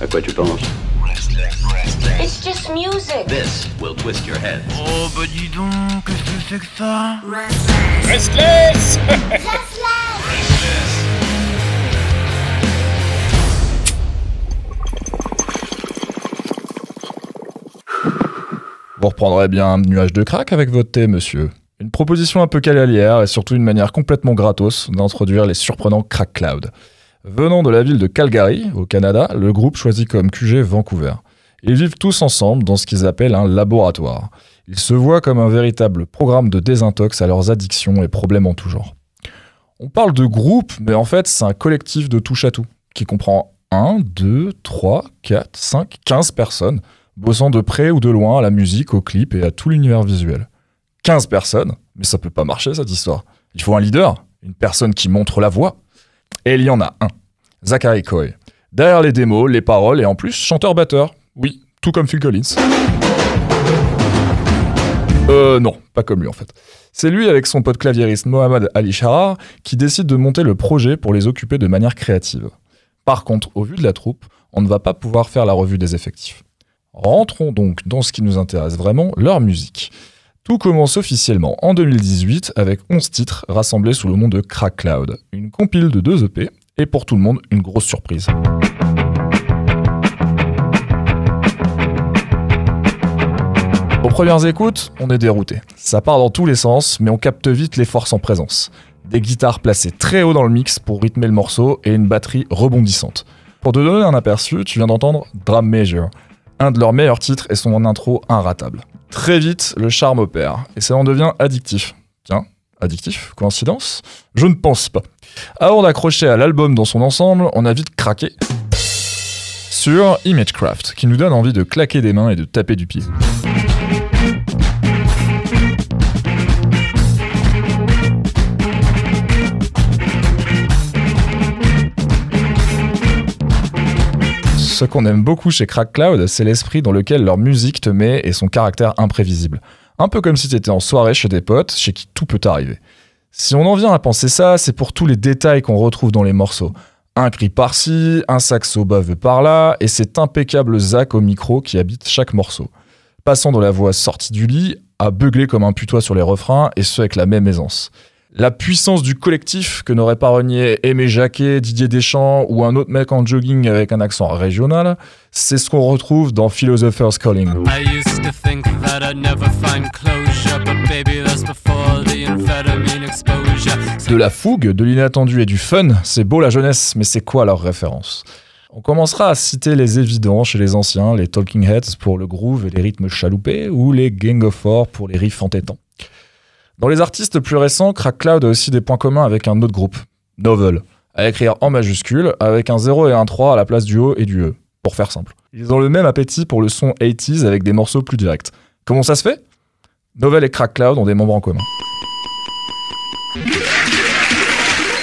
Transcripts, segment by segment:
À quoi tu penses It's just music. This will twist your head. Oh bah dis donc, qu'est-ce que c'est que ça Restless Vous reprendrez bien un nuage de crack avec votre thé, monsieur. Une proposition un peu cavalière et surtout une manière complètement gratos d'introduire les surprenants Crack Cloud. Venant de la ville de Calgary, au Canada, le groupe choisit comme QG Vancouver. Ils vivent tous ensemble dans ce qu'ils appellent un laboratoire. Ils se voient comme un véritable programme de désintox à leurs addictions et problèmes en tout genre. On parle de groupe, mais en fait, c'est un collectif de touche à tout, qui comprend 1, 2, 3, 4, 5, 15 personnes, bossant de près ou de loin à la musique, au clip et à tout l'univers visuel. 15 personnes, mais ça peut pas marcher cette histoire. Il faut un leader, une personne qui montre la voie. Et il y en a un, Zachary Coy. Derrière les démos, les paroles et en plus chanteur-batteur. Oui, tout comme Phil Collins. Euh non, pas comme lui en fait. C'est lui avec son pote claviériste Mohamed Ali Shahar qui décide de monter le projet pour les occuper de manière créative. Par contre, au vu de la troupe, on ne va pas pouvoir faire la revue des effectifs. Rentrons donc dans ce qui nous intéresse vraiment, leur musique. Tout commence officiellement en 2018 avec 11 titres rassemblés sous le nom de Crack Cloud, une compile de deux EP et pour tout le monde une grosse surprise. Aux premières écoutes, on est dérouté. Ça part dans tous les sens, mais on capte vite les forces en présence. Des guitares placées très haut dans le mix pour rythmer le morceau et une batterie rebondissante. Pour te donner un aperçu, tu viens d'entendre Drum Major, un de leurs meilleurs titres et son intro inratable. Très vite, le charme opère et ça en devient addictif. Tiens, addictif Coïncidence Je ne pense pas. Avant d'accrocher à l'album dans son ensemble, on a vite craqué sur Imagecraft, qui nous donne envie de claquer des mains et de taper du pied. Ce qu'on aime beaucoup chez Crack Cloud, c'est l'esprit dans lequel leur musique te met et son caractère imprévisible. Un peu comme si tu étais en soirée chez des potes, chez qui tout peut arriver. Si on en vient à penser ça, c'est pour tous les détails qu'on retrouve dans les morceaux. Un cri par-ci, un saxo baveux par-là, et cet impeccable Zach au micro qui habite chaque morceau. Passant de la voix sortie du lit à beugler comme un putois sur les refrains, et ce avec la même aisance. La puissance du collectif que n'aurait pas renié Aimé Jacquet, Didier Deschamps ou un autre mec en jogging avec un accent régional, c'est ce qu'on retrouve dans Philosopher's Calling. De la fougue, de l'inattendu et du fun, c'est beau la jeunesse, mais c'est quoi leur référence? On commencera à citer les évidents chez les anciens, les Talking Heads pour le groove et les rythmes chaloupés, ou les Gang of Four pour les riffs entêtants. Dans les artistes plus récents, Crack Cloud a aussi des points communs avec un autre groupe, Novel, à écrire en majuscule, avec un 0 et un 3 à la place du O et du E, pour faire simple. Ils ont le même appétit pour le son 80s avec des morceaux plus directs. Comment ça se fait? Novel et Crack Cloud ont des membres en commun.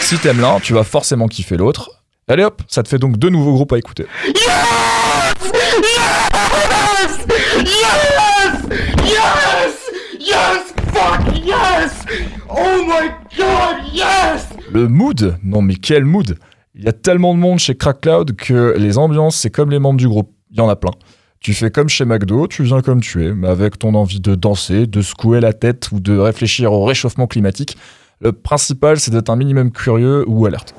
Si t'aimes l'un, tu vas forcément kiffer l'autre. Allez hop, ça te fait donc deux nouveaux groupes à écouter. Le mood Non mais quel mood Il y a tellement de monde chez Crack Cloud que les ambiances, c'est comme les membres du groupe. Il y en a plein. Tu fais comme chez McDo, tu viens comme tu es, mais avec ton envie de danser, de secouer la tête ou de réfléchir au réchauffement climatique. Le principal, c'est d'être un minimum curieux ou alerte.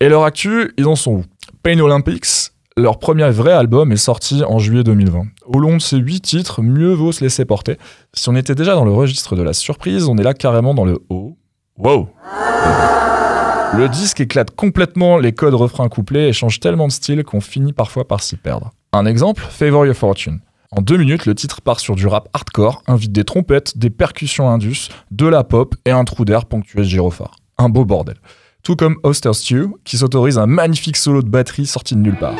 Et leur actu, ils en sont où? Pain Olympics, leur premier vrai album est sorti en juillet 2020. Au long de ces huit titres, mieux vaut se laisser porter. Si on était déjà dans le registre de la surprise, on est là carrément dans le haut. Wow Le disque éclate complètement les codes refrains couplets et change tellement de style qu'on finit parfois par s'y perdre. Un exemple, Favor Your Fortune. En deux minutes, le titre part sur du rap hardcore, invite des trompettes, des percussions indus, de la pop et un trou d'air ponctué de gyrophare. Un beau bordel. Tout comme Oster Stew, qui s'autorise un magnifique solo de batterie sorti de nulle part.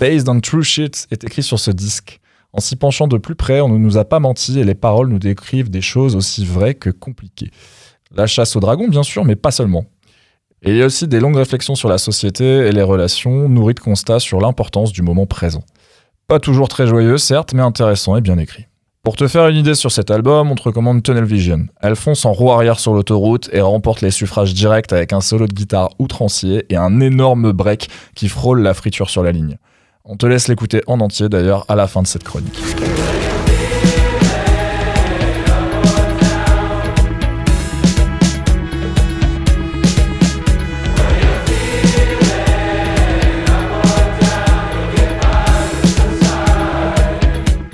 Based on True Shit est écrit sur ce disque. En s'y penchant de plus près, on ne nous a pas menti et les paroles nous décrivent des choses aussi vraies que compliquées. La chasse au dragon, bien sûr, mais pas seulement. Et il y a aussi des longues réflexions sur la société et les relations, nourries de constats sur l'importance du moment présent. Pas toujours très joyeux, certes, mais intéressant et bien écrit. Pour te faire une idée sur cet album, on te recommande Tunnel Vision. Elle fonce en roue arrière sur l'autoroute et remporte les suffrages directs avec un solo de guitare outrancier et un énorme break qui frôle la friture sur la ligne. On te laisse l'écouter en entier d'ailleurs à la fin de cette chronique.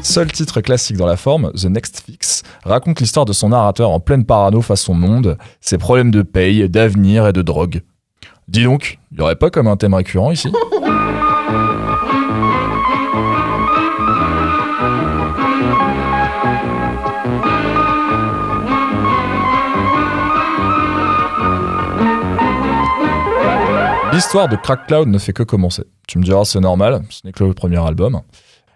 Seul titre classique dans la forme, The Next Fix, raconte l'histoire de son narrateur en pleine parano façon monde, ses problèmes de paye, d'avenir et de drogue. Dis donc, il y aurait pas comme un thème récurrent ici? L'histoire de Crack Cloud ne fait que commencer. Tu me diras, c'est normal, ce n'est que le premier album.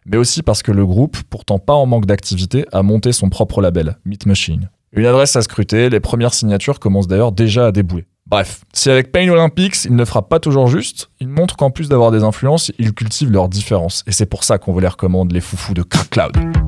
Mais aussi parce que le groupe, pourtant pas en manque d'activité, a monté son propre label, Meat Machine. Une adresse à scruter, les premières signatures commencent d'ailleurs déjà à débouler. Bref, si avec Pain Olympics, il ne fera pas toujours juste, il montre qu'en plus d'avoir des influences, ils cultivent leurs différences. Et c'est pour ça qu'on vous les recommande, les foufous de Crack Cloud.